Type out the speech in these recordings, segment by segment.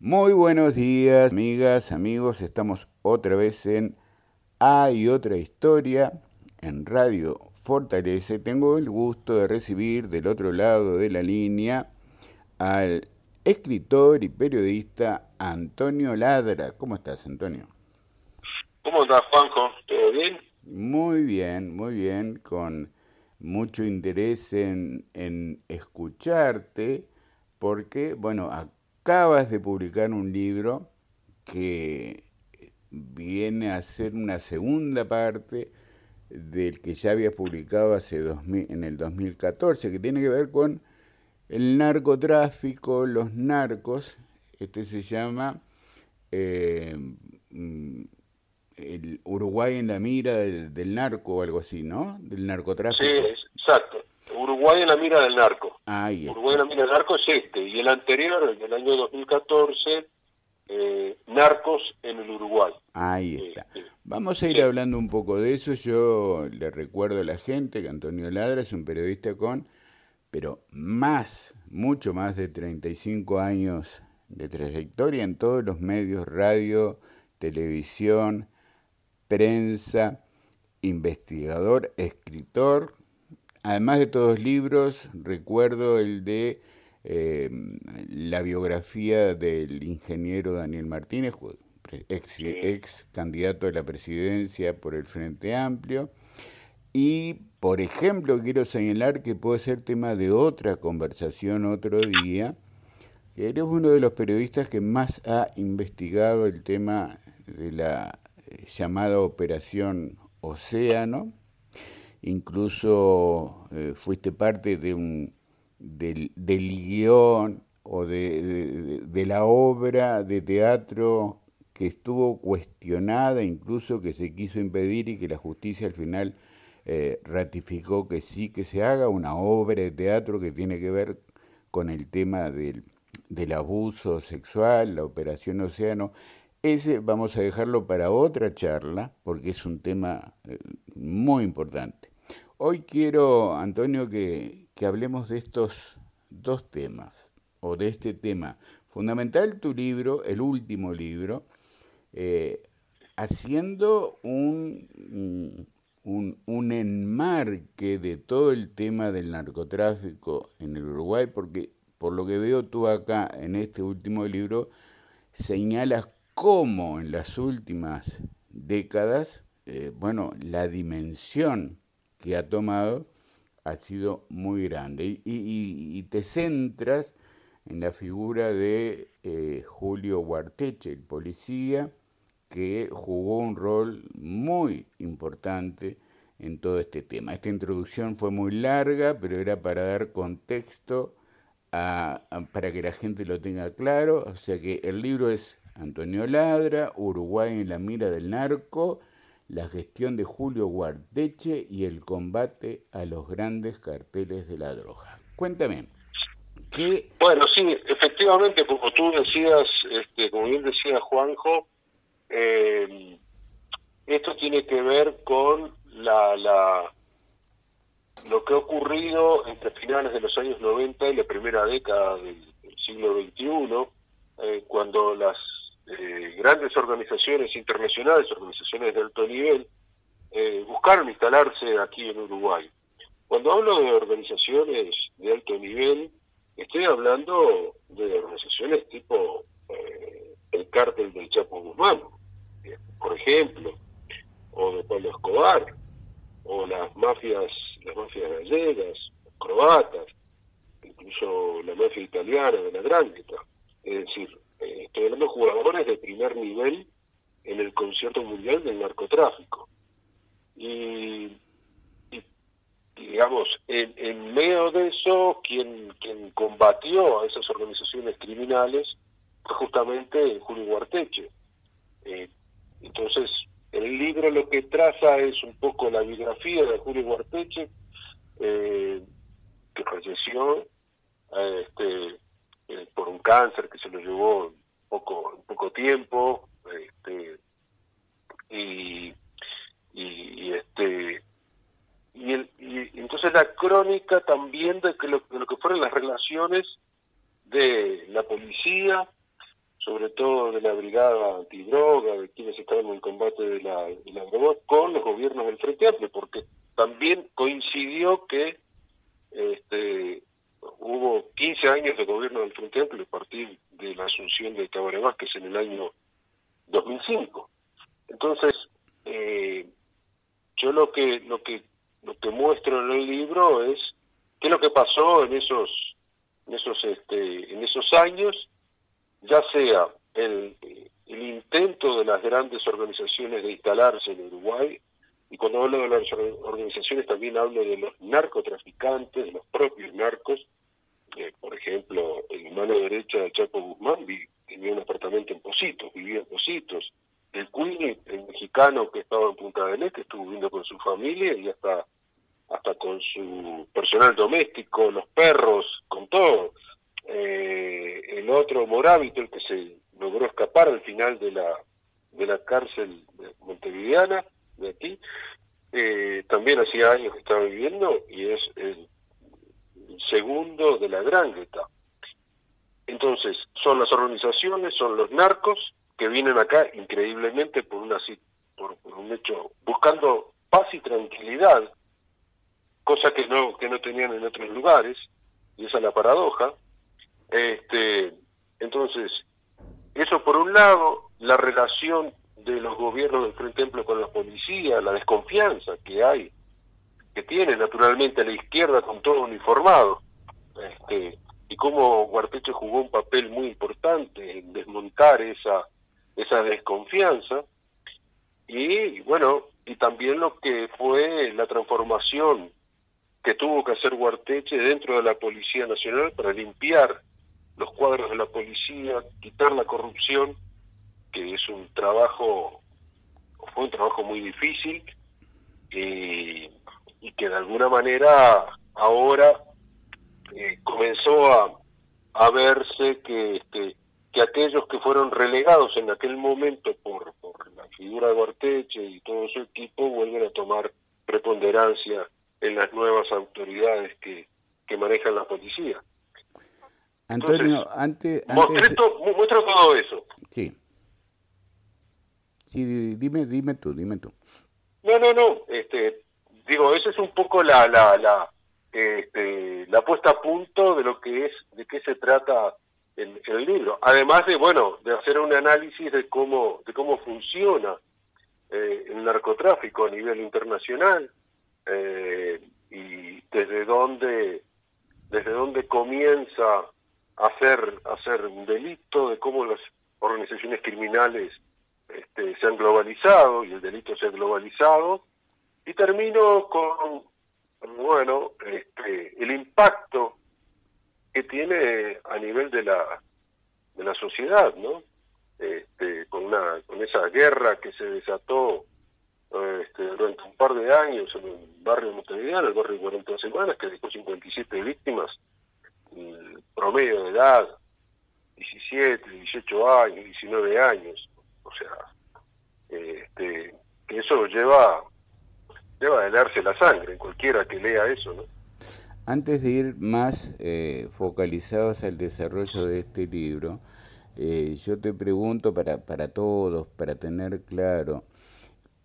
Muy buenos días, amigas, amigos. Estamos otra vez en Hay otra historia en Radio Fortalece. Tengo el gusto de recibir del otro lado de la línea al escritor y periodista Antonio Ladra. ¿Cómo estás, Antonio? ¿Cómo estás, Juanjo? ¿Todo bien? Muy bien, muy bien, con mucho interés en, en escucharte, porque, bueno, acabas de publicar un libro que viene a ser una segunda parte del que ya habías publicado hace en el 2014, que tiene que ver con el narcotráfico, los narcos. Este se llama eh, mm, el Uruguay en la mira del, narco o algo así, ¿no? Del narcotráfico. Sí, exacto. Uruguay en la mira del narco. Ahí Uruguay en la mira del narco es este. Y el anterior, el del año 2014, eh, Narcos en el Uruguay. Ahí está. Vamos a ir hablando un poco de eso. Yo le recuerdo a la gente que Antonio Ladra es un periodista con, pero más, mucho más de 35 años de trayectoria en todos los medios, radio, televisión, prensa, investigador, escritor, Además de todos libros, recuerdo el de eh, la biografía del ingeniero Daniel Martínez, ex, candidato a la presidencia por el Frente Amplio. Y, por ejemplo, quiero señalar que puede ser tema de otra conversación otro día. Eres uno de los periodistas que más ha investigado el tema de la eh, llamada Operación Océano, incluso eh, fuiste parte de un, del, guion o de, la obra de teatro que estuvo cuestionada, incluso que se quiso impedir y que la justicia al final eh, ratificó que sí que se haga una obra de teatro que tiene que ver con el tema del, del abuso sexual, la operación Océano. Ese vamos a dejarlo para otra charla porque es un tema eh, muy importante. Hoy quiero, Antonio, que, hablemos de estos dos temas, o de este tema. Fundamental tu libro, el último libro, eh, haciendo un, un, un, enmarque de todo el tema del narcotráfico en el Uruguay, porque por lo que veo tú acá en este último libro, señalas cómo en las últimas décadas, eh, bueno, la dimensión que ha tomado ha sido muy grande. Y, te centras en la figura de eh, Julio Guarteche, el policía, que jugó un rol muy importante en todo este tema. Esta introducción fue muy larga, pero era para dar contexto para que la gente lo tenga claro. O sea que el libro es Antonio Ladra, Uruguay en la mira del narco, la gestión de Julio Guardeche y el combate a los grandes carteles de la droga. Cuéntame. ¿qué... Bueno, sí, efectivamente, como tú decías, este, como bien decía Juanjo, eh, esto tiene que ver con la, la, lo que ha ocurrido entre finales de los años 90 y la primera década del, siglo XXI, eh, cuando las eh, grandes organizaciones internacionales, organizaciones de alto nivel, eh, buscaron instalarse aquí en Uruguay. Cuando hablo de organizaciones de alto nivel, estoy hablando de organizaciones tipo eh, el cártel del Chapo Guzmán, por ejemplo, o de Pablo Escobar, o las mafias, las mafias gallegas, croatas, incluso la mafia italiana de la Drangheta. Es decir, eh, estoy hablando jugadores de primer nivel en el concierto mundial del narcotráfico. Y, digamos, en, medio de eso, quien, quien combatió a esas organizaciones criminales fue justamente Julio Guarteche. Eh, entonces, el libro lo que traza es un poco la biografía de Julio Guarteche, eh, que falleció este, eh, por un cáncer que se lo llevó poco, poco tiempo, este, y, y, este y, el, y, entonces la crónica también de, que lo, de lo que fueron las relaciones de la policía, sobre todo de la brigada antidroga, de quienes estaban en el combate de la, de la droga, con los gobiernos del Frente Amplio, porque también coincidió que este, hubo 15 años de gobierno del Frente Amplio a partir de la asunción de Tabaré Vázquez en el año 2005. Entonces, eh, yo lo que lo que lo que muestro en el libro es qué es lo que pasó en esos en esos este, en esos años, ya sea el, el intento de las grandes organizaciones de instalarse en Uruguay y cuando hablo de las organizaciones también hablo de los narcotraficantes, de los propios narcos, eh, por ejemplo, el mano derecha de Chapo Guzmán tenía un apartamento en Positos, vivía en Positos, el Queen, el mexicano que estaba en Punta del Este, estuvo viviendo con su familia y hasta hasta con su personal doméstico, los perros, con todo. Eh, el otro Morábito, el que se logró escapar al final de la de la cárcel montevideana de aquí, eh, también hacía años que estaba viviendo y es el segundo de la gran gueta. Entonces, son las organizaciones, son los narcos que vienen acá increíblemente por una por, un hecho buscando paz y tranquilidad, cosa que no que no tenían en otros lugares, y esa es la paradoja. Este, entonces, eso por un lado, la relación de los gobiernos del Frente Amplio con la policía, la desconfianza que hay, que tiene naturalmente la izquierda con todo uniformado, este, y cómo Guarteche jugó un papel muy importante en desmontar esa, esa desconfianza, y bueno, y también lo que fue la transformación que tuvo que hacer Guarteche dentro de la Policía Nacional para limpiar los cuadros de la policía, quitar la corrupción que es un trabajo, fue un trabajo muy difícil. Y, que de alguna manera ahora eh, comenzó a, a verse que, este, que aquellos que fueron relegados en aquel momento por, por la figura de Guarteche y todo su equipo vuelven a tomar preponderancia en las nuevas autoridades que, que manejan la policía. Antonio, antes, antes... muestro todo eso. Sí. Sí, dime, dime tú, dime tú. No, no, no. Este, digo, esa es un poco la, la, la, este, la puesta a punto de lo que es, de qué se trata el, libro. Además de, bueno, de hacer un análisis de cómo, de cómo funciona eh, el narcotráfico a nivel internacional eh, y desde dónde, desde dónde comienza a hacer, a un delito, de cómo las organizaciones criminales este, se han globalizado y el delito se ha globalizado. Y termino con, bueno, este, el impacto que tiene a nivel de la, de la sociedad, ¿no? Este, con, una, con esa guerra que se desató este, durante un par de años en el barrio Montevideo, el barrio de 40 semanas, que dejó 57 víctimas, el promedio de edad, 17, 18 años, 19 años. O sea, este, que eso lleva, lleva a helarse la sangre cualquiera que lea eso, ¿no? Antes de ir más eh, focalizados al desarrollo de este libro, eh, yo te pregunto para, para todos, para tener claro,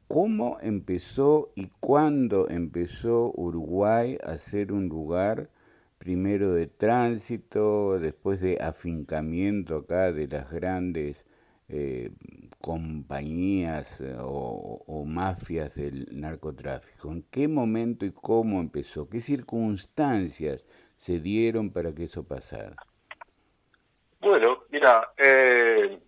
¿cómo empezó y cuándo empezó Uruguay a ser un lugar primero de tránsito, después de afincamiento acá de las grandes eh, compañías eh, o, mafias del narcotráfico? ¿En qué momento y cómo empezó? ¿Qué circunstancias se dieron para que eso pasara? Bueno, mira, eh,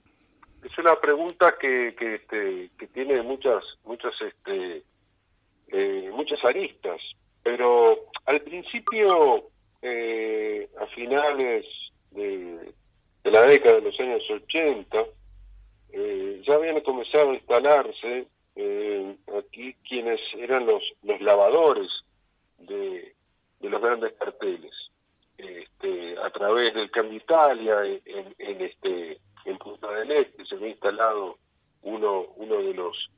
es una pregunta que, que, este, que tiene muchas, muchas, este, muchas aristas, pero al principio, a finales de, de la década de los años 80, eh, ya habían comenzado a instalarse eh, aquí quienes eran los, los lavadores de, de los grandes carteles. Este, a través del Cambio Italia, en, en, este, en Punta del Este, se había instalado uno, uno de los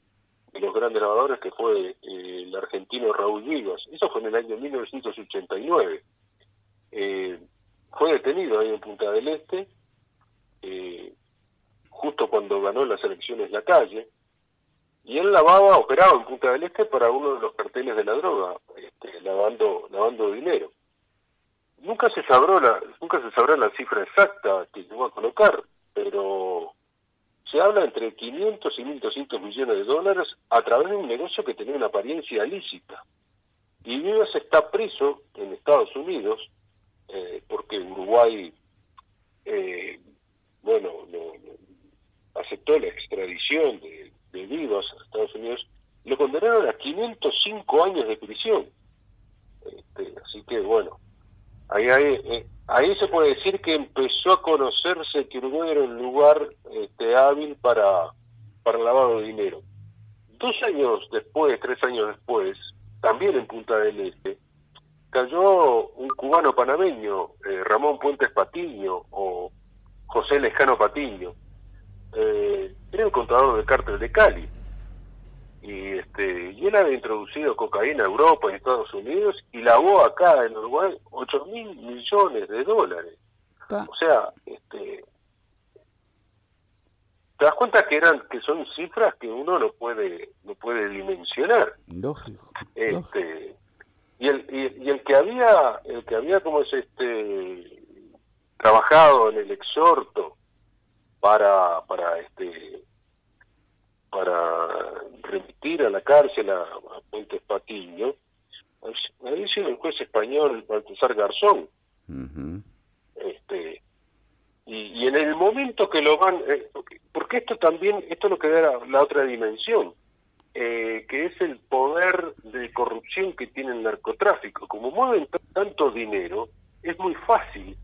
de los grandes lavadores que fue eh, el argentino Raúl Vivas. Eso fue en el año 1989. fue detenido ahí en Punta del Este cuando ganó las elecciones la calle, y él lavaba, operaba en Punta del Este para uno de los carteles de la droga, este, lavando, lavando dinero. Nunca se sabrá la, nunca se sabrá la cifra exacta que llegó a colocar, pero se habla entre 500 y 1.200 millones de dólares a través de un negocio que tenía una apariencia lícita. Y Vivas está preso en Estados Unidos eh, porque Uruguay, eh, bueno, aceptó la extradición de, Vivas a Estados Unidos, lo condenaron a 505 años de prisión. Este, así que bueno, ahí, ahí, eh, ahí se puede decir que empezó a conocerse que Uruguay era un lugar este, hábil para, para lavado de dinero. Dos años después, tres años después, también en Punta del Este, cayó un cubano panameño, eh, Ramón Puentes Patiño o José Lejano Patiño. Eh, era un contador del cártel de Cali. Y, este, y él había introducido cocaína a Europa y Estados Unidos y lavó acá en Uruguay 8 mil millones de dólares. O sea, este, te das cuenta que eran que son cifras que uno no puede no puede dimensionar lógico, este y el y, el que había el que había como es este trabajado en el exhorto para para este para remitir a la cárcel a, Puentes Patiño había sido el juez español Baltasar Garzón este y, en el momento que lo van eh, porque esto también, esto es lo que da la, otra dimensión, eh, que es el poder de corrupción que tiene el narcotráfico. Como mueven tanto dinero, es muy fácil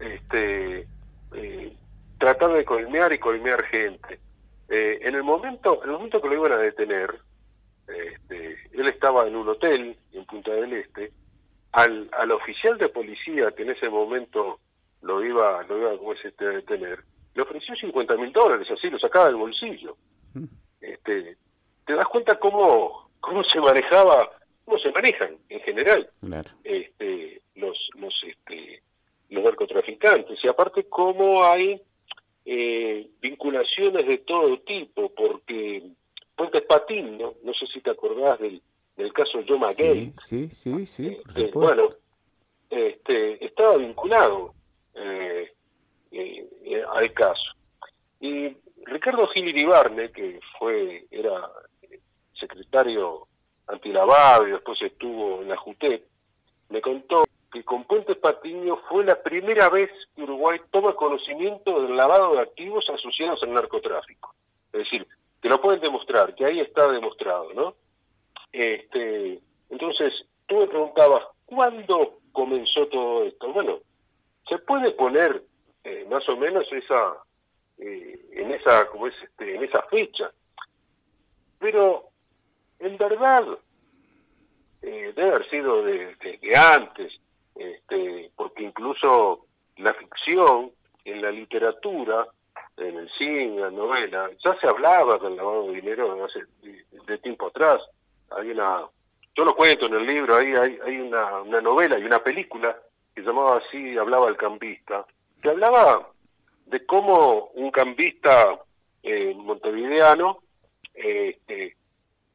este, eh, tratar de colmear y colmear gente. Eh, en el momento, en el momento que lo iban a detener, este, él estaba en un hotel en Punta del Este, al, al oficial de policía que en ese momento lo iba, lo iba a detener, le ofreció 50 mil dólares, así lo sacaba del bolsillo. Mm. Este, te das cuenta cómo, cómo se manejaba, cómo se manejan en general este, los, los, este, los narcotraficantes, y aparte cómo hay eh, vinculaciones de todo tipo, porque Puentes Patiño, no sé si te acordás del, del caso Joma Gay, sí, sí, sí, este, bueno, este, estaba vinculado eh, eh, eh, al caso. Y Ricardo Gil Iribarne, que fue, era secretario antilavado y después estuvo en la JUTEP, me contó que con Puentes Patiño fue la primera vez que Uruguay toma conocimiento del lavado de activos asociados al narcotráfico. Es decir, que lo pueden demostrar, que ahí está demostrado, ¿no? Este, entonces, tú me preguntabas, ¿cuándo comenzó todo esto? Bueno, se puede poner eh, más o menos esa eh, en esa como es este, en esa fecha pero en verdad eh, debe haber sido de, antes este, porque incluso la ficción en la literatura en el cine, en la novela, ya se hablaba del lavado de dinero hace de, tiempo atrás. Hay una, yo lo cuento en el libro, ahí hay, hay una, una novela y una película que llamaba así, hablaba el campista, que hablaba de cómo un cambista eh, montevideano este,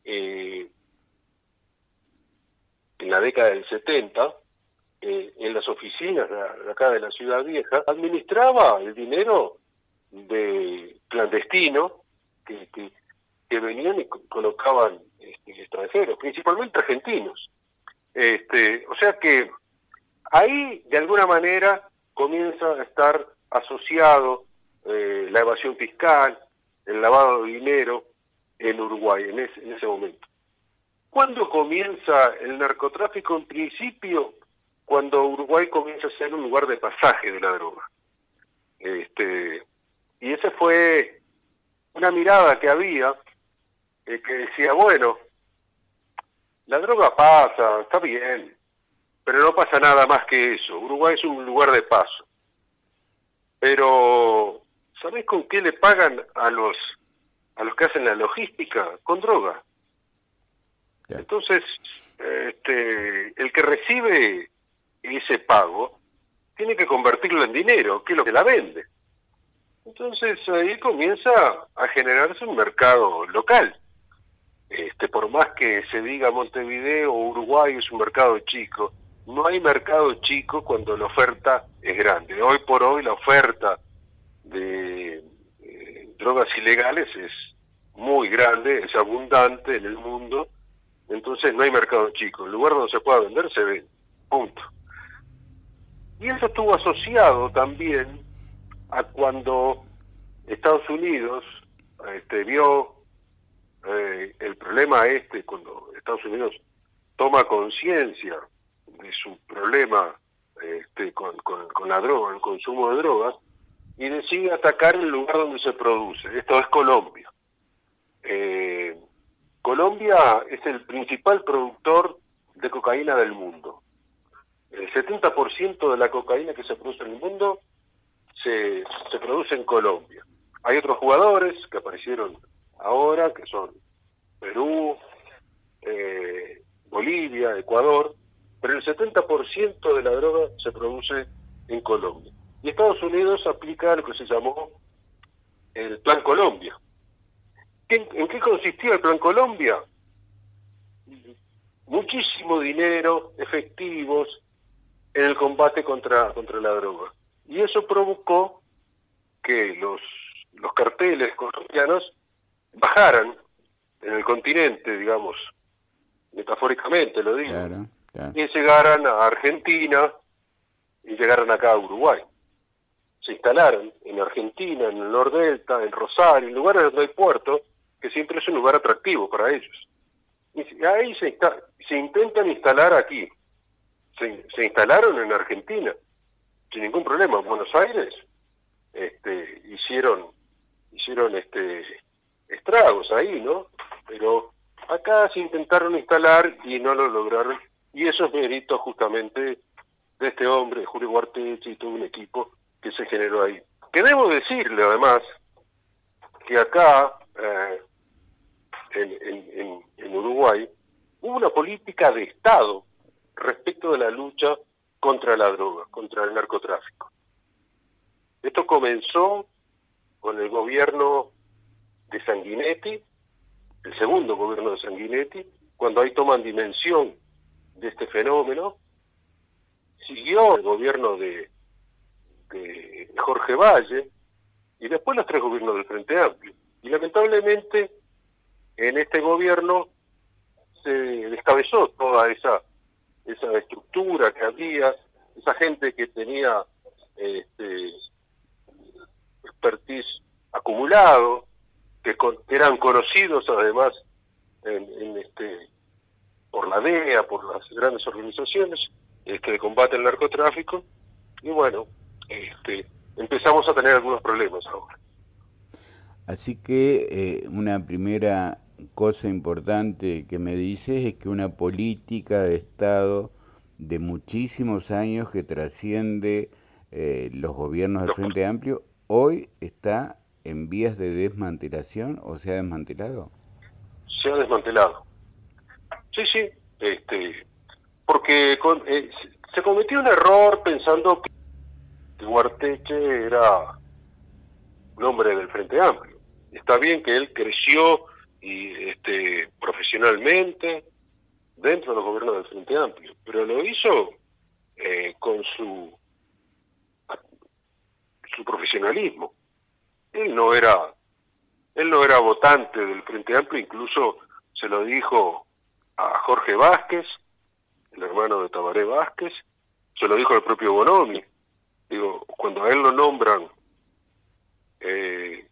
eh, en la década del 70 eh, en las oficinas de, acá de la ciudad vieja administraba el dinero de clandestino que, venían y colocaban este, extranjeros principalmente argentinos este o sea que ahí de alguna manera comienza a estar asociado eh, la evasión fiscal, el lavado de dinero en Uruguay en ese, en ese momento. ¿Cuándo comienza el narcotráfico? En principio, cuando Uruguay comienza a ser un lugar de pasaje de la droga. Este, y esa fue una mirada que había eh, que decía, bueno, la droga pasa, está bien, pero no pasa nada más que eso. Uruguay es un lugar de paso. Pero, ¿sabés con qué le pagan a los a los que hacen la logística? Con droga. Entonces, este, el que recibe ese pago tiene que convertirlo en dinero, que es lo que la vende. Entonces ahí comienza a generarse un mercado local. Este, por más que se diga Montevideo o Uruguay es un mercado chico, no hay mercado chico cuando la oferta es grande. Hoy por hoy la oferta de eh, drogas ilegales es muy grande, es abundante en el mundo, entonces no hay mercado chico. El lugar donde se pueda vender se ve, punto. Y eso estuvo asociado también a cuando Estados Unidos este, vio eh, el problema este, cuando Estados Unidos toma conciencia de su problema este, con, la droga, el consumo de drogas, y decide atacar el lugar donde se produce. Esto es Colombia. Eh, Colombia es el principal productor de cocaína del mundo. El 70% de la cocaína que se produce en el mundo se, se produce en Colombia. Hay otros jugadores que aparecieron ahora, que son Perú, eh, Bolivia, Ecuador, pero el 70% de la droga se produce en Colombia. Y Estados Unidos aplica lo que se llamó el Plan Colombia. ¿En, qué consistía el Plan Colombia? Muchísimo dinero, efectivos, en el combate contra, contra la droga. Y eso provocó que los, los carteles colombianos bajaran en el continente, digamos, metafóricamente lo digo, y llegaran a Argentina y llegaran acá a Uruguay. Se instalaron en Argentina, en el Nordelta, en Rosario, en lugares donde hay puertos, que siempre es un lugar atractivo para ellos. Y ahí se, se intentan instalar aquí. Se, instalaron en Argentina sin ningún problema. En Buenos Aires este, hicieron hicieron este estragos ahí, ¿no? Pero acá se intentaron instalar y no lo lograron. Y eso es mérito justamente de este hombre, Julio Guartechi y todo un equipo que se generó ahí. Que debo decirle además que acá, eh, en, en Uruguay, hubo una política de Estado respecto de la lucha contra la droga, contra el narcotráfico. Esto comenzó con el gobierno de Sanguinetti, el segundo gobierno de Sanguinetti, cuando ahí toman dimensión de este fenómeno. Siguió el gobierno de, de Jorge Valle y después los tres gobiernos del Frente Amplio. Y lamentablemente en este gobierno se descabezó toda esa esa estructura que había, esa gente que tenía este, expertise acumulado, que, eran conocidos además en, este por la DEA, por las grandes organizaciones este, de combate al narcotráfico, y bueno, este, empezamos a tener algunos problemas ahora. Así que eh, una primera cosa importante que me dices es que una política de Estado de muchísimos años que trasciende eh, los gobiernos del Frente Amplio, hoy está en vías de desmantelación o se ha desmantelado? Se ha desmantelado. Sí, sí, este, porque eh, se cometió un error pensando que Guarteche era un hombre del Frente Amplio. Está bien que él creció y este, profesionalmente dentro de los gobiernos del Frente Amplio, pero lo hizo eh, con su su profesionalismo. Él no era él no era votante del Frente Amplio, incluso se lo dijo a Jorge Vázquez, el hermano de Tabaré Vázquez, se lo dijo al propio Bonomi. Digo, cuando a él lo nombran eh,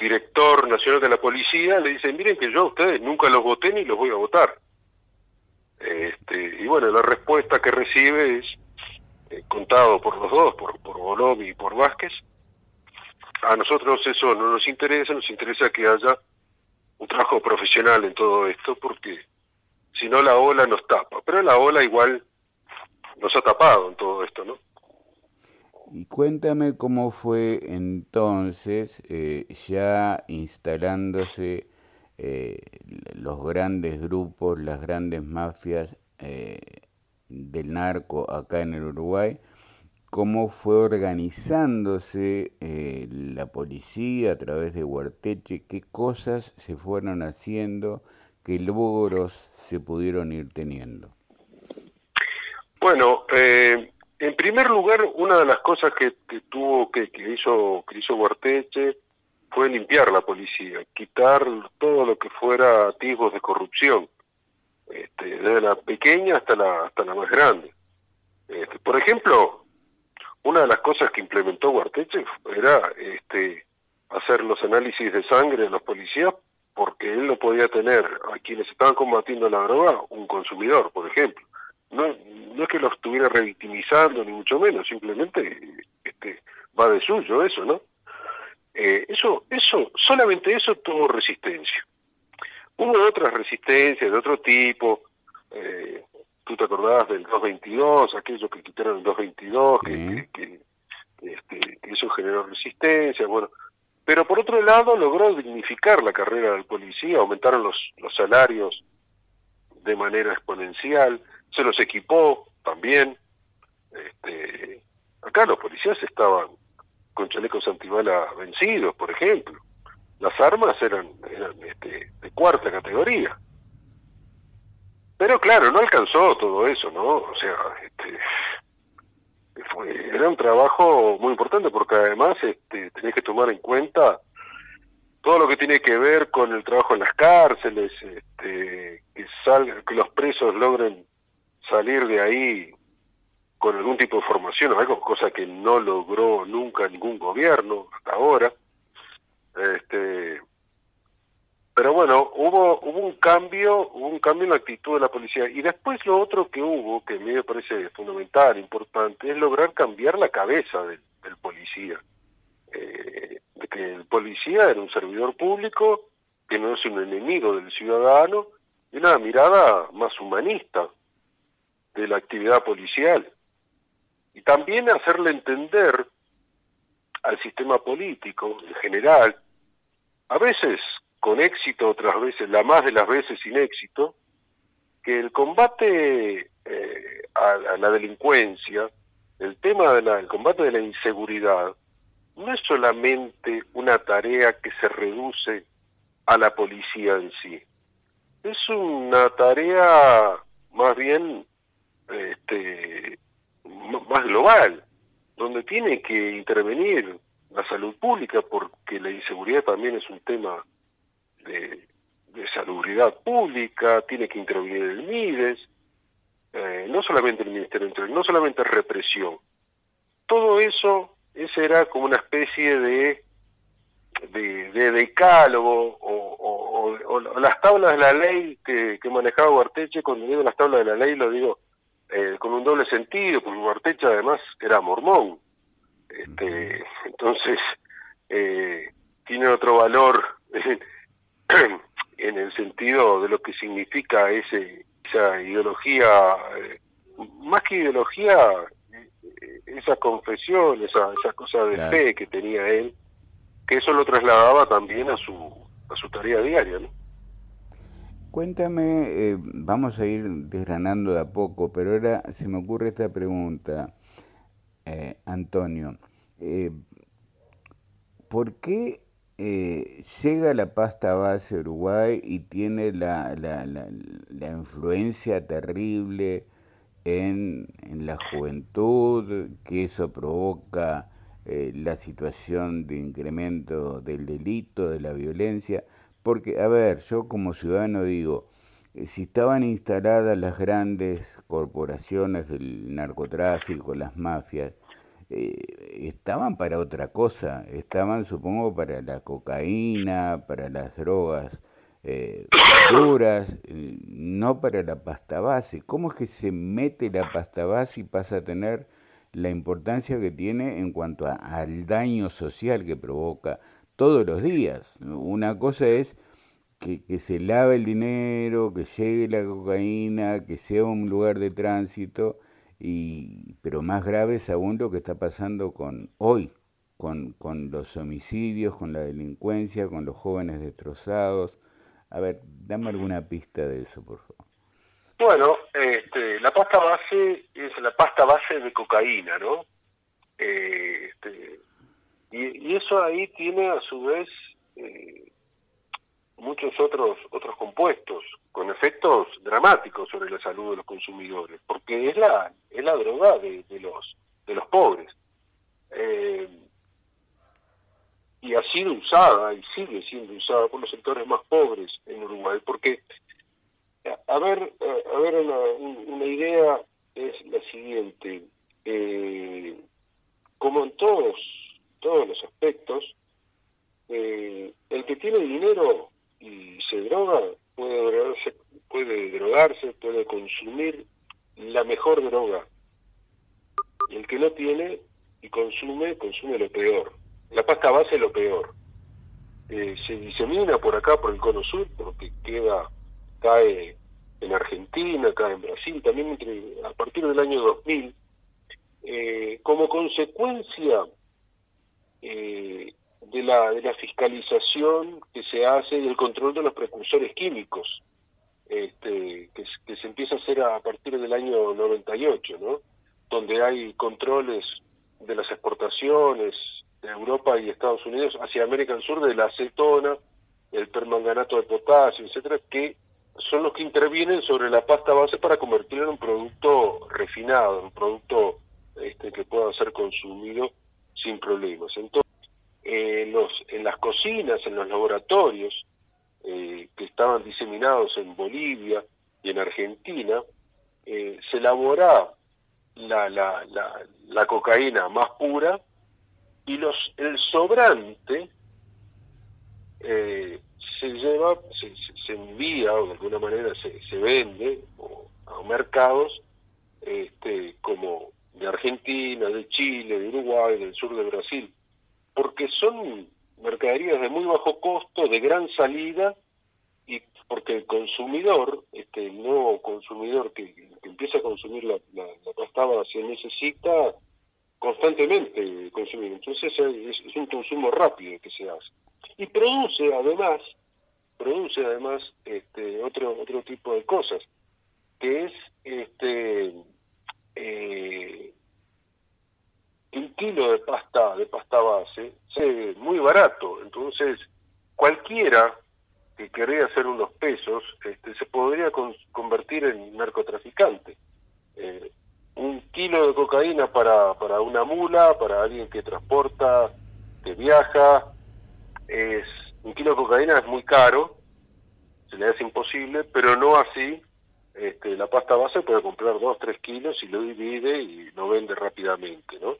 director nacional de la policía, le dicen, miren que yo a ustedes nunca los voté ni los voy a votar. Este, y bueno, la respuesta que recibe es, eh, contado por los dos, por, por y por Vázquez, a nosotros eso no nos interesa, nos interesa que haya un trabajo profesional en todo esto, porque si no la ola nos tapa, pero la ola igual nos ha tapado en todo esto, ¿no? Y cuéntame cómo fue entonces, eh, ya instalándose eh, los grandes grupos, las grandes mafias eh, del narco acá en el Uruguay, cómo fue organizándose eh, la policía a través de Huarteche, qué cosas se fueron haciendo, qué logros se pudieron ir teniendo. Bueno, eh, en primer lugar, una de las cosas que, tuvo que, hizo que hizo Huarteche fue limpiar la policía, quitar todo lo que fuera atisbos de corrupción, este, desde la pequeña hasta la hasta la más grande. Este, por ejemplo, una de las cosas que implementó Guarteche era este, hacer los análisis de sangre de los policías porque él no podía tener a quienes estaban combatiendo la droga un consumidor, por ejemplo. No, no es que lo estuviera revictimizando, ni mucho menos, simplemente este, va de suyo eso, ¿no? Eh, eso, eso, solamente eso tuvo resistencia. Hubo otras resistencias de otro tipo, eh, tú te acordabas del 222, aquellos que quitaron el 222, que, que, este, que, eso generó resistencia, bueno. Pero por otro lado logró dignificar la carrera del policía, aumentaron los, los salarios de manera exponencial, se los equipó también. Este, acá los policías estaban con chalecos antibalas vencidos, por ejemplo. Las armas eran, eran este, de cuarta categoría. Pero claro, no alcanzó todo eso, ¿no? O sea, este, era un trabajo muy importante porque además este, tenés que tomar en cuenta todo lo que tiene que ver con el trabajo en las cárceles, este, que, salga, que los presos logren salir de ahí con algún tipo de formación o algo, cosa que no logró nunca ningún gobierno hasta ahora. Este, pero bueno, hubo, hubo un cambio, hubo un cambio en la actitud de la policía. Y después lo otro que hubo, que a mí me parece fundamental, importante, es lograr cambiar la cabeza del, policía. Eh, de que el policía era un servidor público, que no es un enemigo del ciudadano, y una mirada más humanista de la actividad policial. Y también hacerle entender al sistema político en general, a veces con éxito, otras veces, la más de las veces sin éxito, que el combate eh, a, la delincuencia, el tema del combate de la inseguridad, no es solamente una tarea que se reduce a la policía en sí, es una tarea más bien este, más global, donde tiene que intervenir la salud pública, porque la inseguridad también es un tema de, salubridad pública, tiene que intervenir el MIDES, eh, no solamente el Ministerio de Interior, no solamente represión. Todo eso, ese era como una especie de, de, decálogo o, las tablas de la ley que, manejaba Guarteche, cuando digo las tablas de la ley lo digo eh, con un doble sentido, porque Guarteche además era mormón. Este, entonces, eh, tiene otro valor en el sentido de lo que significa ese, esa ideología, eh, más que ideología, eh, esa confesión, esa, esa cosa de fe que tenía él, que eso lo trasladaba también a su, a su tarea diaria. ¿no? Cuéntame, eh, vamos a ir desgranando de a poco, pero ahora se me ocurre esta pregunta, Antonio. ¿Por qué eh, llega la pasta base Uruguay y tiene la, la, la, influencia terrible en, en, la juventud, que eso provoca eh, la situación de incremento del delito, de la violencia, porque, a ver, yo como ciudadano digo, eh, si estaban instaladas las grandes corporaciones del narcotráfico, las mafias, eh, estaban para otra cosa, estaban supongo para la cocaína, para las drogas eh, duras, eh, no para la pasta base. ¿Cómo es que se mete la pasta base y pasa a tener la importancia que tiene en cuanto al daño social que provoca todos los días? Una cosa es que, que se lave el dinero, que llegue la cocaína, que sea un lugar de tránsito, y, pero más grave es aún lo que está pasando con hoy, con, con los homicidios, con la delincuencia, con los jóvenes destrozados. A ver, dame alguna pista de eso, por favor. Bueno, este, la pasta base es la pasta base de cocaína, ¿no? Eh, este, y, eso ahí tiene a su vez eh, muchos otros otros compuestos con efectos dramáticos sobre la salud de los consumidores, porque es la es la droga de, los de los pobres. Eh, y ha sido usada y sigue siendo usada por los sectores más pobres en Uruguay, porque a ver, a ver una, una idea es la siguiente, eh, como en todos todos los aspectos, eh, el que tiene dinero y se droga puede drogarse, puede drogarse, puede consumir la mejor droga. Y el que no tiene y consume, consume lo peor. La pasta base es lo peor. Eh, se disemina por acá, por el cono sur, porque queda, cae en Argentina, cae en Brasil, también entre, a partir del año 2000, eh, como consecuencia eh, de, la, de la fiscalización que se hace y el control de los precursores químicos, este, que, se empieza a hacer a partir del año 98, ¿no? donde hay controles de las exportaciones de Europa y Estados Unidos hacia América del Sur de la acetona, el permanganato de potasio, etcétera, que son los que intervienen sobre la pasta base para convertirla en un producto refinado, un producto este, que pueda ser consumido sin problemas. Entonces, eh, en las cocinas, en los laboratorios eh, que estaban diseminados en Bolivia y en Argentina, eh, se elaboraba la, cocaína más pura y los el sobrante se lleva, se, envía o de alguna manera se, se vende a mercados este, como de Argentina, de Chile, de Uruguay, del sur de Brasil, porque son mercaderías de muy bajo costo, de gran salida, y porque el consumidor, este el nuevo consumidor que, empieza a consumir la, la, pasta base, necesita constantemente consumir. Entonces es, un consumo rápido que se hace. Y produce además, produce además este, otro, otro tipo de cosas, que es este eh, un kilo de pasta de pasta base es muy barato. Entonces cualquiera que quería hacer unos pesos este, se podría convertir en narcotraficante. Eh, un kilo de cocaína para para una mula para alguien que transporta que viaja es un kilo de cocaína es muy caro se le hace imposible pero no así este, la pasta base puede comprar dos, tres kilos y lo divide y lo vende rápidamente, ¿no?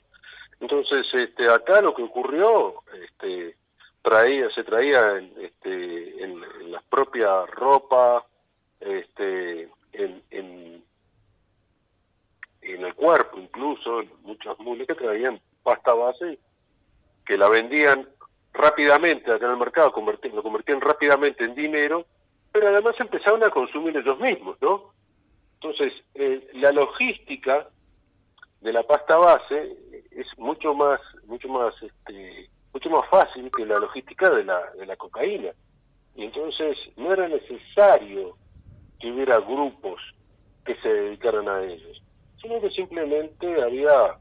Entonces, este, acá lo que ocurrió, este, traía, se traía en, este, en, las propias ropa, este, en, en, el cuerpo incluso, muchas mujeres que traían pasta base que la vendían rápidamente acá en el mercado, lo convertían rápidamente en dinero pero además empezaron a consumir ellos mismos, ¿no? Entonces, eh, la logística de la pasta base es mucho más, mucho más, este, mucho más fácil que la logística de la, de la cocaína. Y entonces no era necesario que hubiera grupos que se dedicaran a ellos, sino que simplemente había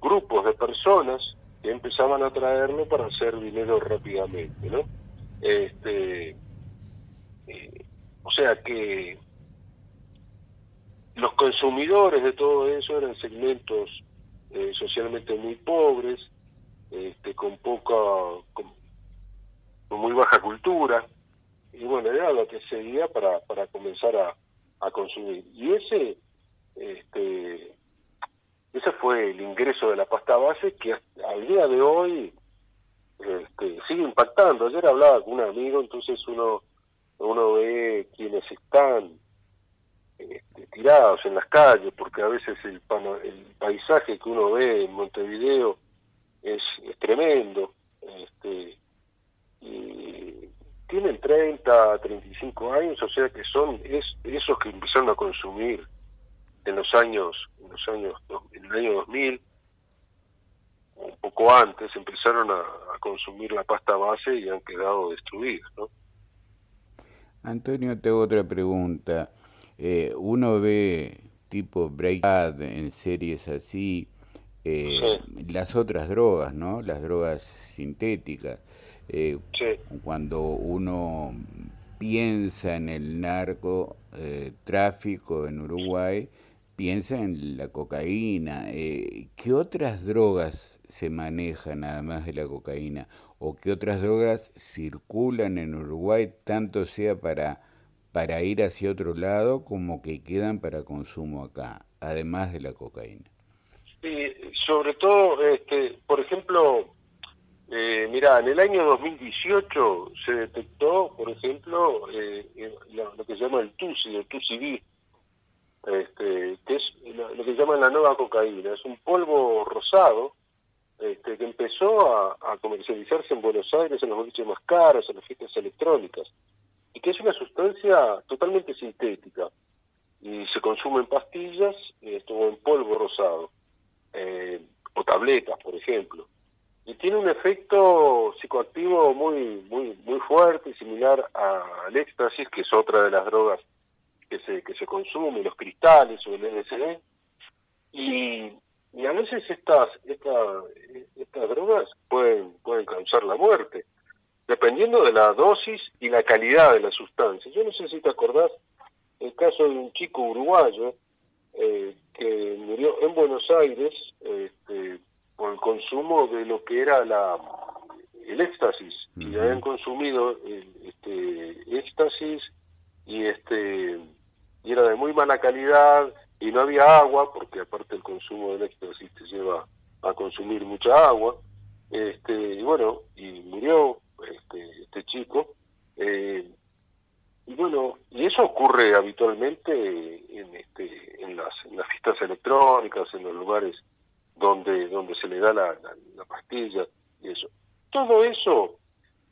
grupos de personas que empezaban a traerlo para hacer dinero rápidamente, ¿no? Este, o sea que los consumidores de todo eso eran segmentos eh, socialmente muy pobres, este, con poca, con, muy baja cultura, y bueno, era lo que seguía para, para comenzar a, a consumir. Y ese, este, ese fue el ingreso de la pasta base que al día de hoy este, sigue impactando. Ayer hablaba con un amigo, entonces uno uno ve quienes están este, tirados en las calles, porque a veces el, el paisaje que uno ve en Montevideo es, tremendo, este, y tienen 30, 35 años, o sea que son es, esos que empezaron a consumir en los años, en los años, en el año 2000, un poco antes, empezaron a, a consumir la pasta base y han quedado destruidos, ¿no? Antonio, tengo otra pregunta. Eh, uno ve tipo Breaking Bad en series así, eh, las otras drogas, ¿no? Las drogas sintéticas. Eh, cuando uno piensa en el narco eh, tráfico en Uruguay, piensa en la cocaína. ¿Qué otras drogas se manejan además de la cocaína? ¿O qué otras drogas circulan en Uruguay, tanto sea para, para ir hacia otro lado como que quedan para consumo acá, además de la cocaína? Sí, sobre todo, este, por ejemplo, eh, mira, en el año 2018 se detectó, por ejemplo, eh, lo, que se llama el TUSI, el TUSI-B, este, que es lo, que llaman la nueva cocaína. Es un polvo rosado este, que empezó a, comercializarse en Buenos Aires en los boliches más caros, en las fiestas electrónicas, y que es una sustancia totalmente sintética. Y se consume en pastillas, y estuvo en polvo rosado eh, o tabletas, por ejemplo. Y tiene un efecto psicoactivo muy, muy, muy fuerte, similar al éxtasis, que es otra de las drogas que se, que se consume, los cristales o el LSD. Y, y a veces estas, estas, estas drogas pueden, pueden causar la muerte, dependiendo de la dosis y la calidad de la sustancia. Yo no sé si te acordás el caso de un chico uruguayo eh, que murió en Buenos Aires este, por el consumo de lo que era la el éxtasis y habían consumido el, este éxtasis y este y era de muy mala calidad y no había agua porque aparte el consumo del éxtasis te lleva a consumir mucha agua este y bueno y murió este este chico eh, y bueno, y eso ocurre habitualmente en, este, en, las, las fiestas electrónicas, en los lugares donde, donde se le da la, la, pastilla y eso. Todo eso,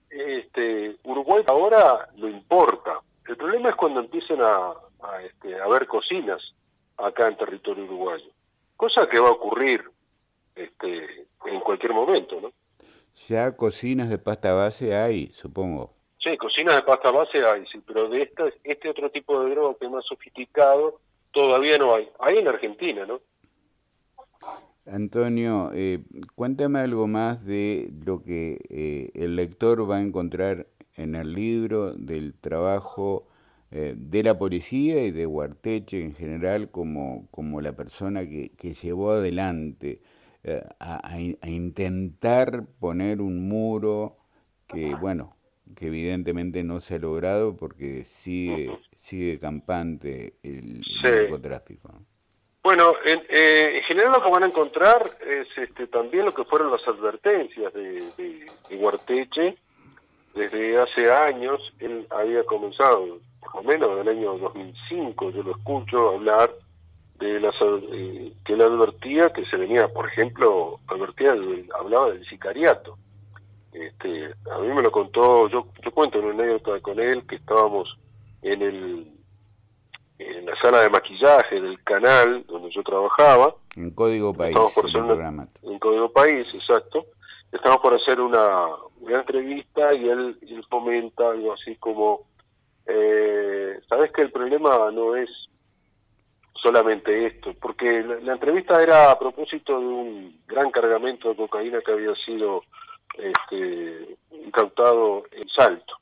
este, Uruguay ahora lo importa. El problema es cuando empiecen a, a, este, a haber cocinas acá en territorio uruguayo, cosa que va a ocurrir este, en cualquier momento, ¿no? Ya cocinas de pasta base hay, supongo. Sí, cocinas de pasta base hay, sí, pero de esta, este otro tipo de droga que es más sofisticado todavía no hay. Hay en Argentina, ¿no? Antonio, eh, cuéntame algo más de lo que eh, el lector va a encontrar en el libro del trabajo eh, de la policía y de Huarteche en general como, como la persona que, que llevó adelante a, a intentar poner un muro que, bueno, que evidentemente no se ha logrado porque sigue sigue campante el narcotráfico. Bueno, en, eh, en, general lo que van a encontrar es este, también lo que fueron las advertencias de, de, Guarteche. Desde hace años, él había comenzado, por lo menos en el año 2005, yo lo escucho hablar de las eh, que él advertía que se venía, por ejemplo, advertía, hablaba del sicariato este, a mí me lo contó, yo, yo cuento una anécdota con él que estábamos en el en la sala de maquillaje del canal donde yo trabajaba. En Código País. en Código País, exacto. Estamos por hacer una, una entrevista y él, él comenta algo así como, eh, sabes que el problema no es solamente esto, porque la, entrevista era a propósito de un gran cargamento de cocaína que había sido este, incautado en Salto.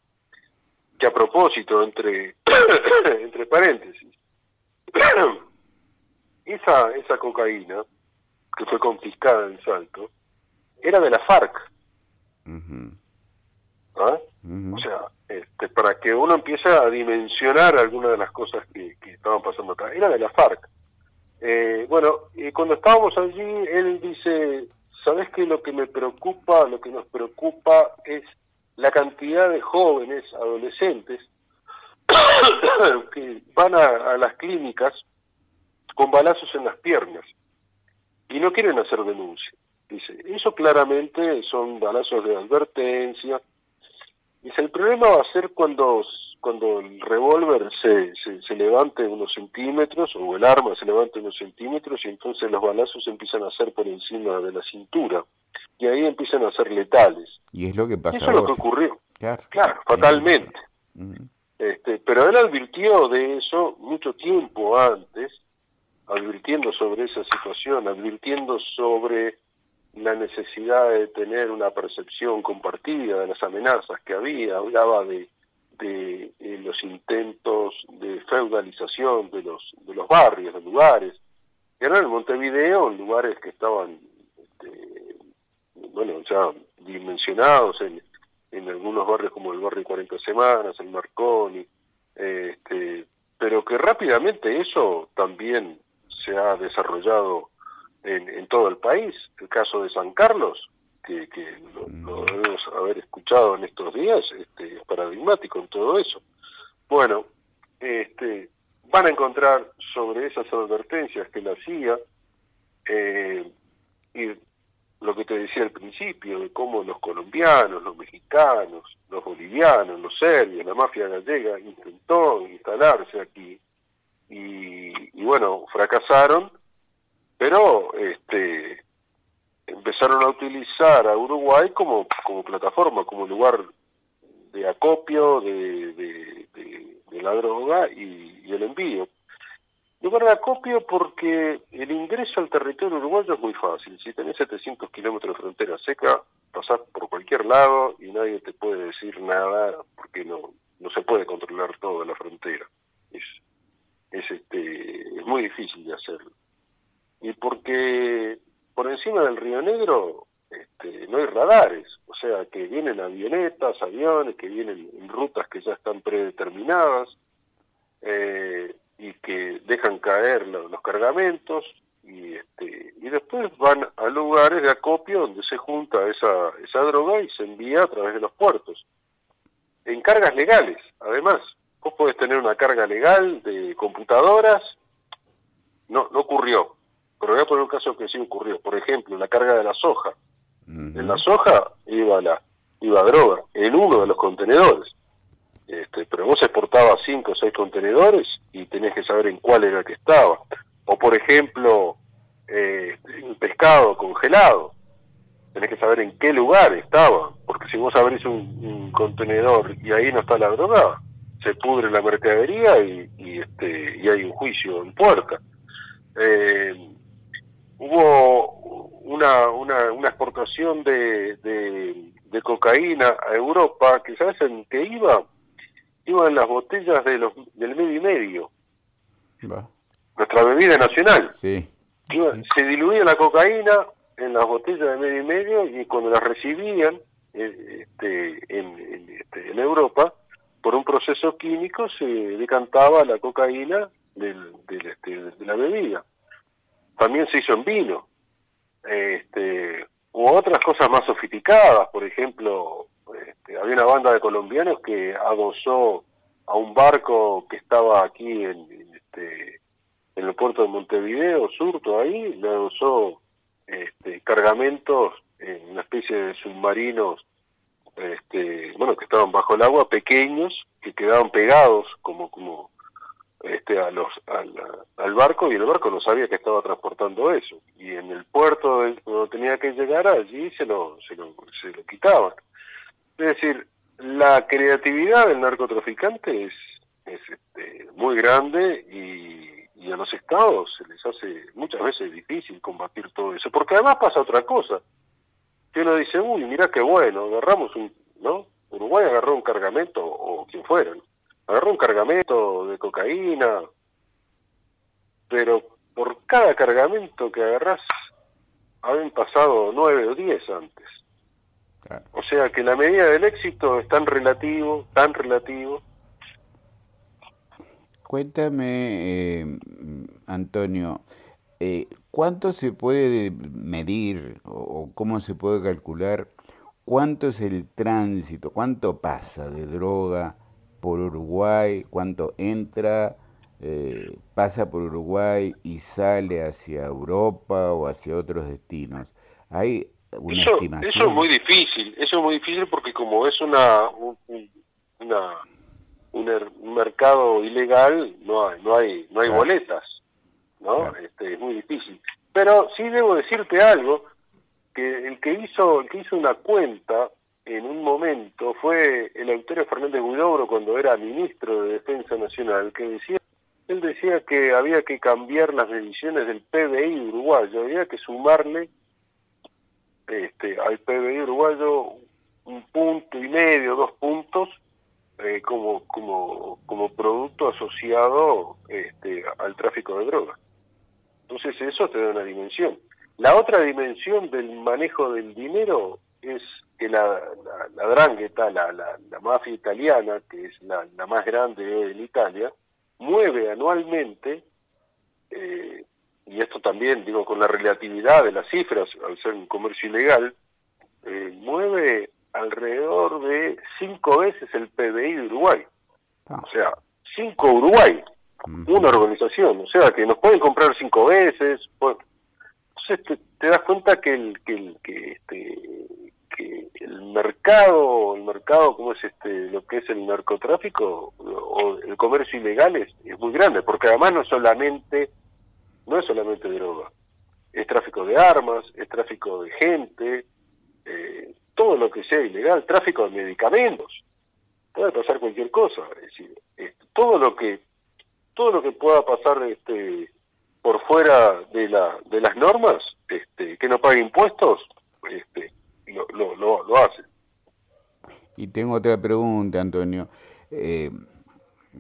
Que a propósito, entre, entre paréntesis, esa, esa cocaína que fue confiscada en Salto era de la FARC. ¿Ah? O sea, este, para que uno empiece a dimensionar algunas de las cosas que, estaban pasando acá, era de la FARC. Eh, bueno, y cuando estábamos allí, él dice, ¿sabes que lo que me preocupa, lo que nos preocupa es la cantidad de jóvenes, adolescentes, que van a, las clínicas con balazos en las piernas y no quieren hacer denuncia. Dice, eso claramente son balazos de advertencia. Dice, el problema va a ser cuando cuando el revólver se, se, levante unos centímetros o el arma se levante unos centímetros y entonces los balazos empiezan a ser por encima de la cintura y ahí empiezan a ser letales. Y es lo que pasa. Eso es lo que ocurrió. Claro, fatalmente. este, pero él advirtió de eso mucho tiempo antes, advirtiendo sobre esa situación, advirtiendo sobre la necesidad de tener una percepción compartida de las amenazas que había, hablaba de, de, los intentos de feudalización de los, de los barrios, de lugares, que eran en Montevideo, en lugares que estaban, este, bueno, ya dimensionados en, en algunos barrios como el barrio 40 Semanas, el Marconi, este, pero que rápidamente eso también se ha desarrollado en, en todo el país. El caso de San Carlos, que, que lo, lo, debemos haber escuchado en estos días, este, es paradigmático en todo eso. Bueno, este, van a encontrar sobre esas advertencias que la CIA eh, y lo que te decía al principio, de cómo los colombianos, los mexicanos, los bolivianos, los serbios, la mafia gallega intentó instalarse aquí y, y bueno, fracasaron, pero este empezaron a utilizar a Uruguay como, plataforma, como lugar de acopio de, la droga y, el envío. Lugar de acopio porque el ingreso al territorio uruguayo es muy fácil. Si tenés 700 kilómetros de frontera seca, pasás por cualquier lado y nadie te puede decir nada porque no, no se puede controlar todo la frontera. Es, es, este, es muy difícil de hacerlo. Y porque por encima del Río Negro este, no hay radares, o sea que vienen avionetas, aviones, que vienen en rutas que ya están predeterminadas. Eh, y que dejan caer los, los cargamentos y este y después van a lugares de acopio donde se junta esa esa droga y se envía a través de los puertos. En cargas legales además. Vos podés tener una carga legal de computadoras. No no ocurrió pero voy a poner un caso que sí ocurrió por ejemplo la carga de la soja uh -huh. en la soja iba la iba droga en uno de los contenedores este, pero vos exportabas cinco o seis contenedores y tenés que saber en cuál era que estaba. O por ejemplo, eh, el pescado congelado, tenés que saber en qué lugar estaba, porque si vos abrís un, un contenedor y ahí no está la droga, se pudre la mercadería y, y, este, y hay un juicio en puerta. Eh, hubo una, una, una exportación de, de, de cocaína a Europa que sabes en qué iba iban las botellas de los del medio y medio. Nuestra bebida nacional. Sí. Iba, sí. Se diluía la cocaína en las botellas de medio y medio y cuando las recibían eh, este, en, en, este, en, Europa, por un proceso químico se decantaba la cocaína del, del, este, de la bebida. También se hizo en vino. Este, u otras cosas más sofisticadas, por ejemplo, este, había una banda de colombianos que adosó a un barco que estaba aquí en, en, este, en el puerto de Montevideo, Surto, ahí, le adosó este, cargamentos en una especie de submarinos, este, bueno, que estaban bajo el agua, pequeños, que quedaban pegados como, como este, a los, al, barco y el barco no sabía que estaba transportando eso. Y en el puerto donde tenía que llegar, allí se lo, se lo, se lo quitaban. Es decir, la creatividad del narcotraficante es, es este, muy grande y, a los estados se les hace muchas veces difícil combatir todo eso, porque además pasa otra cosa, que uno dice, uy, mira qué bueno, agarramos un, ¿no? Uruguay agarró un cargamento, o quien fuera. Agarró un cargamento de cocaína, pero por cada cargamento que agarrás, habían pasado nueve o diez antes. O sea que la medida del éxito es tan relativo, tan relativo. Cuéntame, eh, Antonio, eh, ¿cuánto se puede medir o, o, cómo se puede calcular cuánto es el tránsito, cuánto pasa de droga por Uruguay, cuánto entra, eh, pasa por Uruguay y sale hacia Europa o hacia otros destinos? ¿Hay una eso, estimación? Eso es muy difícil, eso es muy difícil porque como es una, un, una un, un, mercado ilegal, no hay, no hay, no hay claro. boletas, ¿no? Claro. Este, es muy difícil. Pero sí debo decirte algo, que el que hizo, el que hizo una cuenta en un momento fue el autor Fernández Huidobro cuando era ministro de Defensa Nacional, que decía él decía que había que cambiar las mediciones del PBI uruguayo, había que sumarle este, al PBI uruguayo un punto y medio, dos puntos, eh, como, como, como producto asociado este, al tráfico de drogas. Entonces eso te da una dimensión. La otra dimensión del manejo del dinero es que la, la, drangheta, la, la, mafia italiana, que es la, más grande en Italia, mueve anualmente, eh, y esto también digo con la relatividad de las cifras, al ser un comercio ilegal, eh, mueve alrededor de cinco veces el PBI de Uruguay. Ah. O sea, cinco Uruguay, una organización. O sea, que nos pueden comprar cinco veces. entonces te, das cuenta que el, que, el, que, este, mercado, el mercado como es este, lo que es el narcotráfico o el comercio ilegal es, es muy grande, porque además no solamente, no es solamente droga, es tráfico de armas, es tráfico de gente, eh, todo lo que sea ilegal, tráfico de medicamentos, puede pasar cualquier cosa, es decir, todo lo que todo lo que pueda pasar este por fuera de la de las normas, este que no pague impuestos, este lo, lo, lo. Y tengo otra pregunta, Antonio. Eh,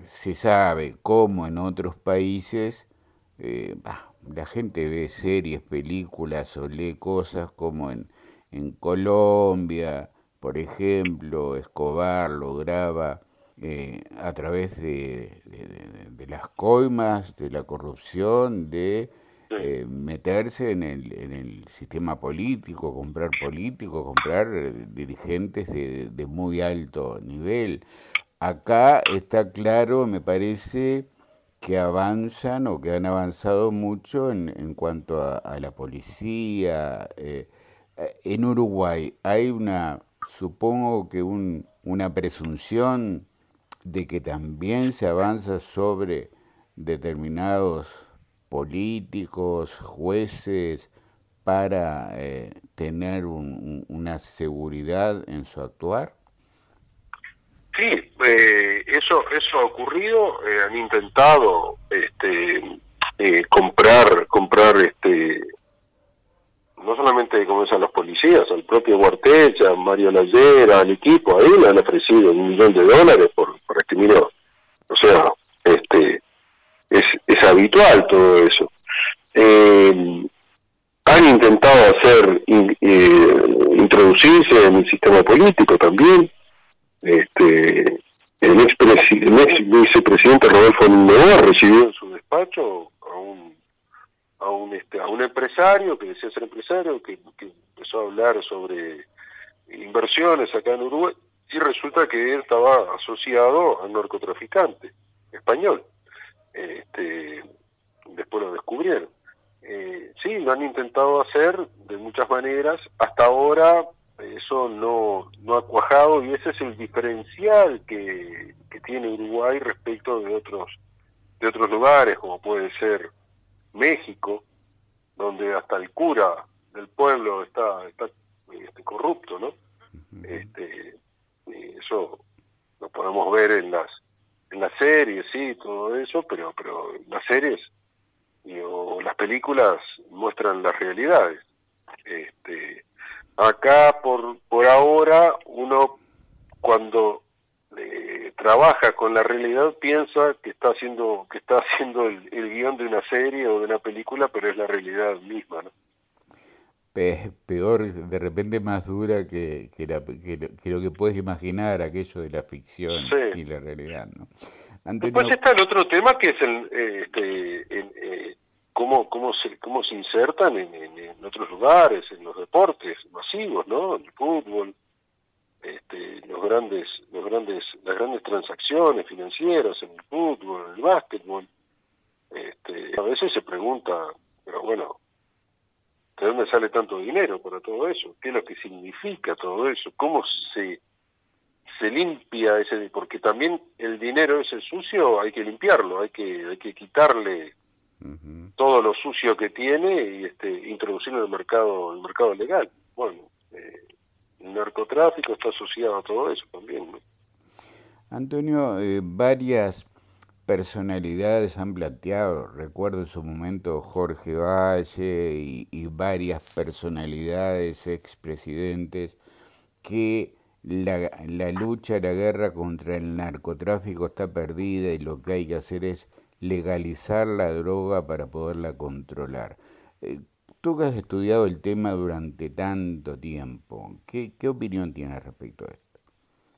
se sabe cómo en otros países eh, la gente ve series, películas o lee cosas como en Colombia, por ejemplo, Escobar lograba eh, a través de, las coimas, de la corrupción, de eh, meterse en el, en el sistema político, comprar políticos, comprar eh, dirigentes de, muy alto nivel. Acá está claro, me parece, que avanzan o que han avanzado mucho en, en cuanto a, la policía. Eh, en Uruguay hay una, supongo que un, una presunción de que también se avanza sobre determinados políticos, jueces, para eh, tener una seguridad en su actuar? Sí, eh, eso eso ha ocurrido. han intentado este, comprar comprar este no solamente como a los policías, al propio Guartecha, a Mario Layera, al equipo, ahí le han ofrecido un millón de dólares por, por este minero. O sea, este es, es habitual todo eso. Eh, han intentado hacer eh, introducirse en el sistema político también. Este, el ex, el ex vicepresidente Rodolfo recibió en su despacho a un a un este, a un empresario que decía ser empresario que, empezó a hablar sobre inversiones acá en Uruguay y resulta que él estaba asociado al narcotraficante español este, después lo descubrieron. Eh, sí lo han intentado hacer de muchas maneras. Hasta ahora eso no no ha cuajado y ese es el diferencial que, que tiene Uruguay respecto de otros de otros lugares como puede ser México, donde hasta el cura del pueblo está, está este, corrupto, ¿no? Este, eso lo podemos ver en las en las series, sí, todo eso, pero pero las series o las películas muestran las realidades. Este, acá por por ahora uno cuando eh, trabaja con la realidad piensa que está haciendo que está haciendo el, guion de una serie o de una película pero es la realidad misma ¿no? Peor de repente más dura que, que, lo que puedes imaginar aquello de la ficción y la realidad ¿no? después está el otro tema que es el eh, este, eh, cómo cómo se cómo se insertan en, en, otros lugares en los deportes masivos no el fútbol este, los grandes, los grandes, las grandes transacciones financieras en el fútbol, en el básquetbol. Este, a veces se pregunta, pero bueno, ¿de dónde sale tanto dinero para todo eso? ¿Qué es lo que significa todo eso? ¿Cómo se se limpia ese porque también el dinero ese sucio hay que limpiarlo, hay que hay que quitarle todo lo sucio que tiene y este introducirlo en el mercado el mercado legal. Bueno, eh, el narcotráfico está asociado a todo eso también. Antonio, eh, varias personalidades han planteado, recuerdo en su momento Jorge Valle y, varias personalidades, expresidentes, que la, la, lucha, la guerra contra el narcotráfico está perdida y lo que hay que hacer es legalizar la droga para poderla controlar. Eh, tú que has estudiado el tema durante tanto tiempo, ¿qué, qué opinión tienes respecto a esto?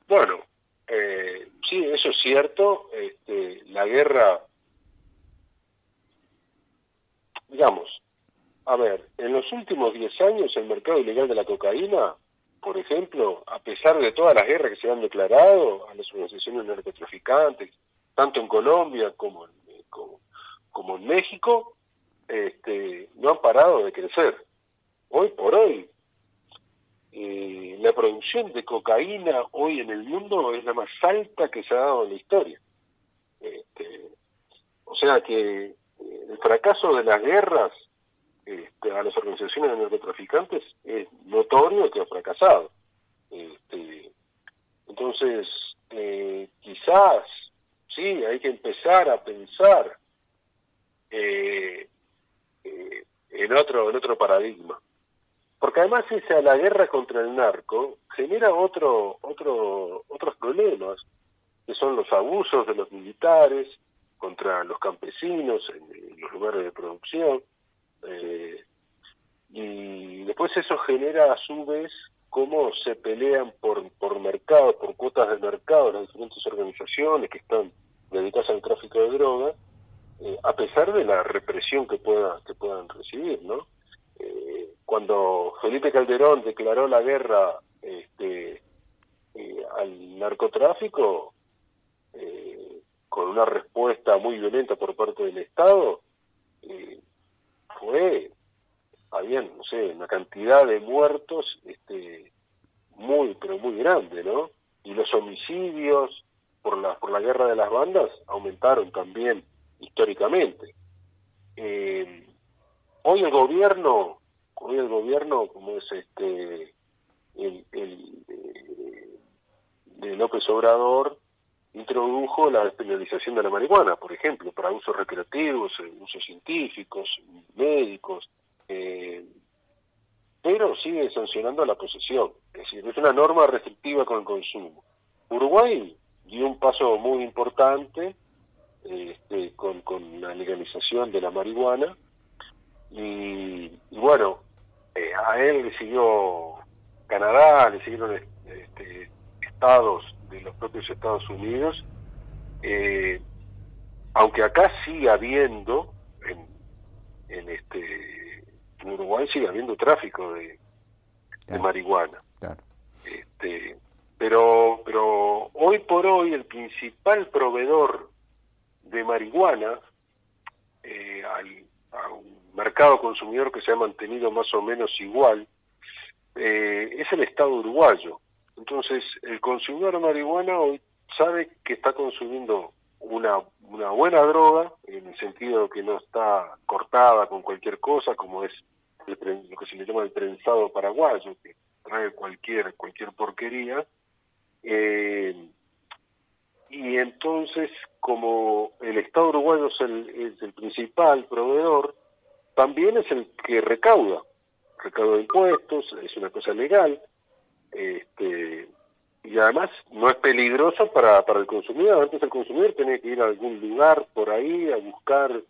Bueno, eh, sí, eso es cierto. Este, la guerra, digamos, a ver, en los últimos 10 años el mercado ilegal de la cocaína, por ejemplo, a pesar de todas las guerras que se han declarado a las organizaciones narcotraficantes, tanto en Colombia como en, como, como en México, este, no han parado de crecer. Hoy por hoy, eh, la producción de cocaína hoy en el mundo es la más alta que se ha dado en la historia. Este, o sea que eh, el fracaso de las guerras este, a las organizaciones de narcotraficantes es notorio que ha fracasado. Este, entonces, eh, quizás, sí, hay que empezar a pensar en otro en otro paradigma porque además esa la guerra contra el narco genera otro, otro, otros problemas, que son los abusos de los militares contra los campesinos en, los lugares de producción, eh, y después eso genera a su vez cómo se pelean por, por mercado, por cuotas de mercado las diferentes organizaciones que están dedicadas al tráfico de drogas, eh, a pesar de la represión que pueda que puedan recibir, ¿no? Eh, cuando Felipe Calderón declaró la guerra este, eh, al narcotráfico, eh, con una respuesta muy violenta por parte del Estado, fue, había, no sé, una cantidad de muertos este, muy, pero muy grande, ¿no? Y los homicidios por la, por la guerra de las bandas aumentaron también históricamente. Hoy el gobierno, hoy el gobierno, como es este el, eh, de López Obrador, introdujo la despenalización de la marihuana, por ejemplo, para usos recreativos, eh, usos científicos, médicos, eh, pero sigue sancionando la posesión. Es decir, es una norma restrictiva con el consumo. Uruguay dio un paso muy importante este, con, con la legalización de la marihuana, y, bueno, eh, a él le siguió Canadá, le siguieron este, estados de los propios Estados Unidos, eh, aunque acá sigue habiendo, en, en este Uruguay sigue habiendo tráfico de, marihuana. Este, pero, pero hoy por hoy el principal proveedor de marihuana eh, al, a mercado consumidor que se ha mantenido más o menos igual, eh, es el Estado uruguayo. Entonces, el consumidor de marihuana hoy sabe que está consumiendo una, una buena droga, en el sentido que no está cortada con cualquier cosa, como es lo que se le llama el prensado paraguayo, que trae cualquier, cualquier porquería. Eh, y entonces, como el Estado uruguayo es el, es el principal proveedor, también es el que recauda, recauda impuestos, es una cosa legal, este, y además no es peligroso para, para el consumidor. Antes el consumidor tenía que ir a algún lugar por ahí a buscar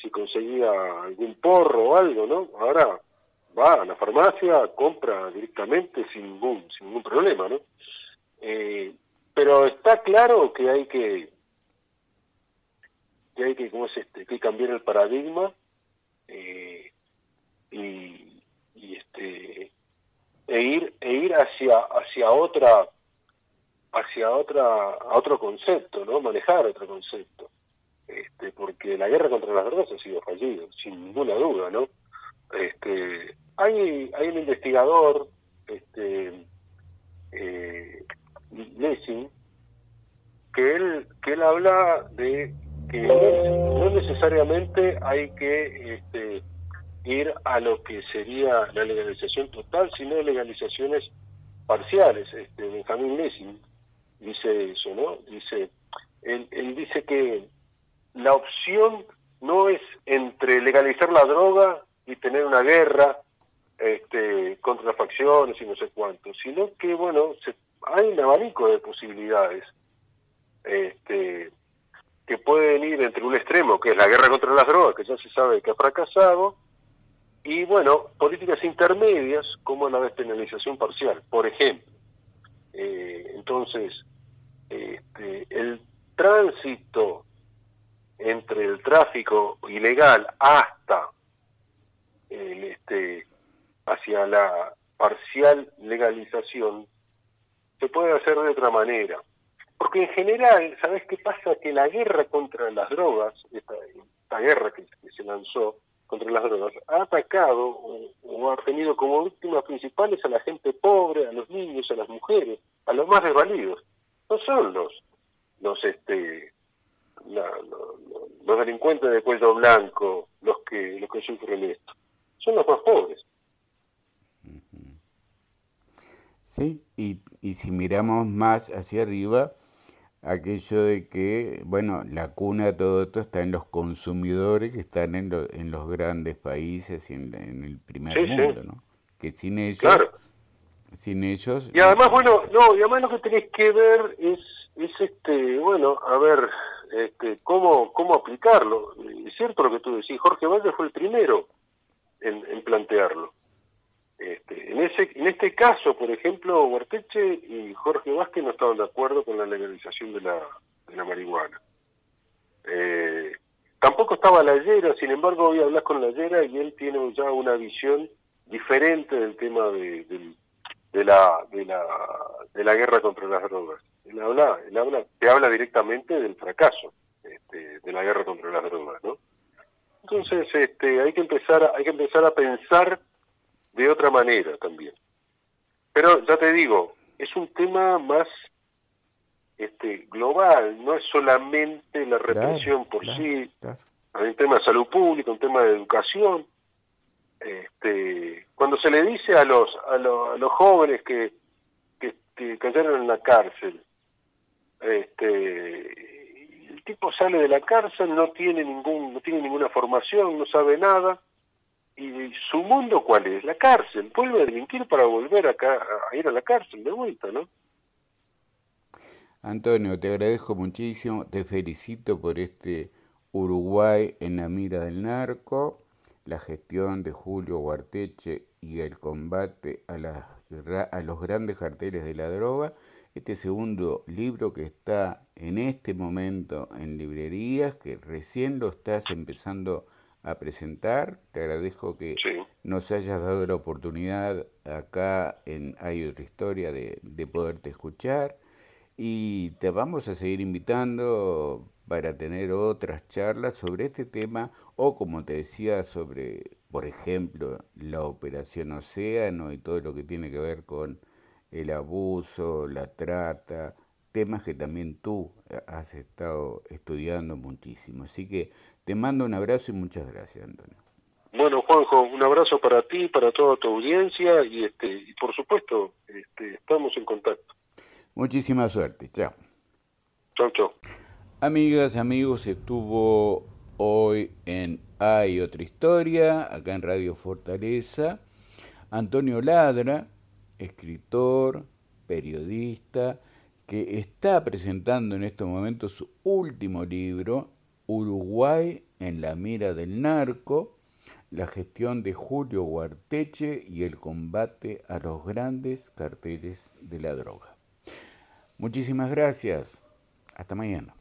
si conseguía algún porro o algo, ¿no? Ahora va a la farmacia, compra directamente sin ningún, sin ningún problema, ¿no? Eh, pero está claro que hay que que hay que, ¿cómo es este? que cambiar el paradigma eh, y, este e ir e ir hacia hacia otra hacia otra a otro concepto no manejar otro concepto. Este porque la guerra contra las drogas ha sido fallido sin ninguna duda no este hay hay un investigador este eh, Lessing que él que él habla de que no necesariamente hay que este, ir a lo que sería la legalización total, sino legalizaciones parciales. Este, Benjamín Lessing dice eso, ¿no? Dice, él, dice que la opción no es entre legalizar la droga y tener una guerra este, contra facciones y no sé cuánto, sino que, bueno, hay un abanico de posibilidades este, que pueden ir entre un extremo, que es la guerra contra las drogas, que ya se sabe que ha fracasado, y, bueno, políticas intermedias como la despenalización parcial, por ejemplo. Eh, entonces, este, el tránsito entre el tráfico ilegal hasta el, este, hacia la parcial legalización se puede hacer de otra manera. Porque en general, ¿sabes qué pasa? Que la guerra contra las drogas, esta, guerra que, se lanzó contra las drogas, ha atacado o, ha tenido como víctimas principales a la gente pobre, a los niños, a las mujeres, a los más desvalidos. No son los, los este, los delincuentes de cuello blanco los que, los que sufren esto. Son los más pobres. Sí, y, y si miramos más hacia arriba, aquello de que, bueno, la cuna de todo esto está en los consumidores que están en, en los grandes países y en, el primer mundo, ¿no? Que sin ellos... Claro. Sin ellos... Y además, bueno, no, y además lo que tenés que ver es, es este, bueno, a ver, este, cómo, cómo aplicarlo. Es cierto lo que tú decís, Jorge Valle fue el primero en, en plantearlo. Este, en, ese, en este caso, por ejemplo, Huarteche y Jorge Vázquez no estaban de acuerdo con la legalización de la, de la marihuana. Eh, tampoco estaba la Yera, sin embargo, hoy hablas con la Yera y él tiene ya una visión diferente del tema de, de, la, de, la, de la guerra contra las drogas. Él habla, él habla, te habla directamente del fracaso este, de la guerra contra las drogas, ¿no? Entonces, este, hay que empezar, hay que empezar a pensar de otra manera también. Pero ya te digo, es un tema más este, global, no es solamente la represión por sí, hay un tema de salud pública, un tema de educación. Este, cuando se le dice a los, a, los jóvenes que, que, que, cayeron en la cárcel, este, el tipo sale de la cárcel, no tiene ningún, no tiene ninguna formación, no sabe nada, ¿Y su mundo cuál es? La cárcel. Vuelve a delinquir para volver acá, a ir a la cárcel de vuelta, ¿no? Antonio, te agradezco muchísimo, te felicito por este Uruguay en la mira del narco, la gestión de Julio Guarteche y el combate a, a los grandes carteles de la droga. Este segundo libro que está en este momento en librerías, que recién lo estás empezando a a presentar. Te agradezco que nos hayas dado la oportunidad acá en Hay otra historia de, de, poderte escuchar y te vamos a seguir invitando para tener otras charlas sobre este tema o como te decía sobre, por ejemplo, la operación Océano y todo lo que tiene que ver con el abuso, la trata, temas que también tú has estado estudiando muchísimo. Así que te mando un abrazo y muchas gracias, Antonio. Bueno, Juanjo, un abrazo para ti, para toda tu audiencia y, este, y por supuesto, este, estamos en contacto. Muchísima suerte, chao. Chao, chao. Amigas, amigos, estuvo hoy en Hay otra historia, acá en Radio Fortaleza, Antonio Ladra, escritor, periodista, que está presentando en estos momentos su último libro, Uruguay en la mira del narco, la gestión de Julio Guarteche y el combate a los grandes carteles de la droga. Muchísimas gracias. Hasta mañana.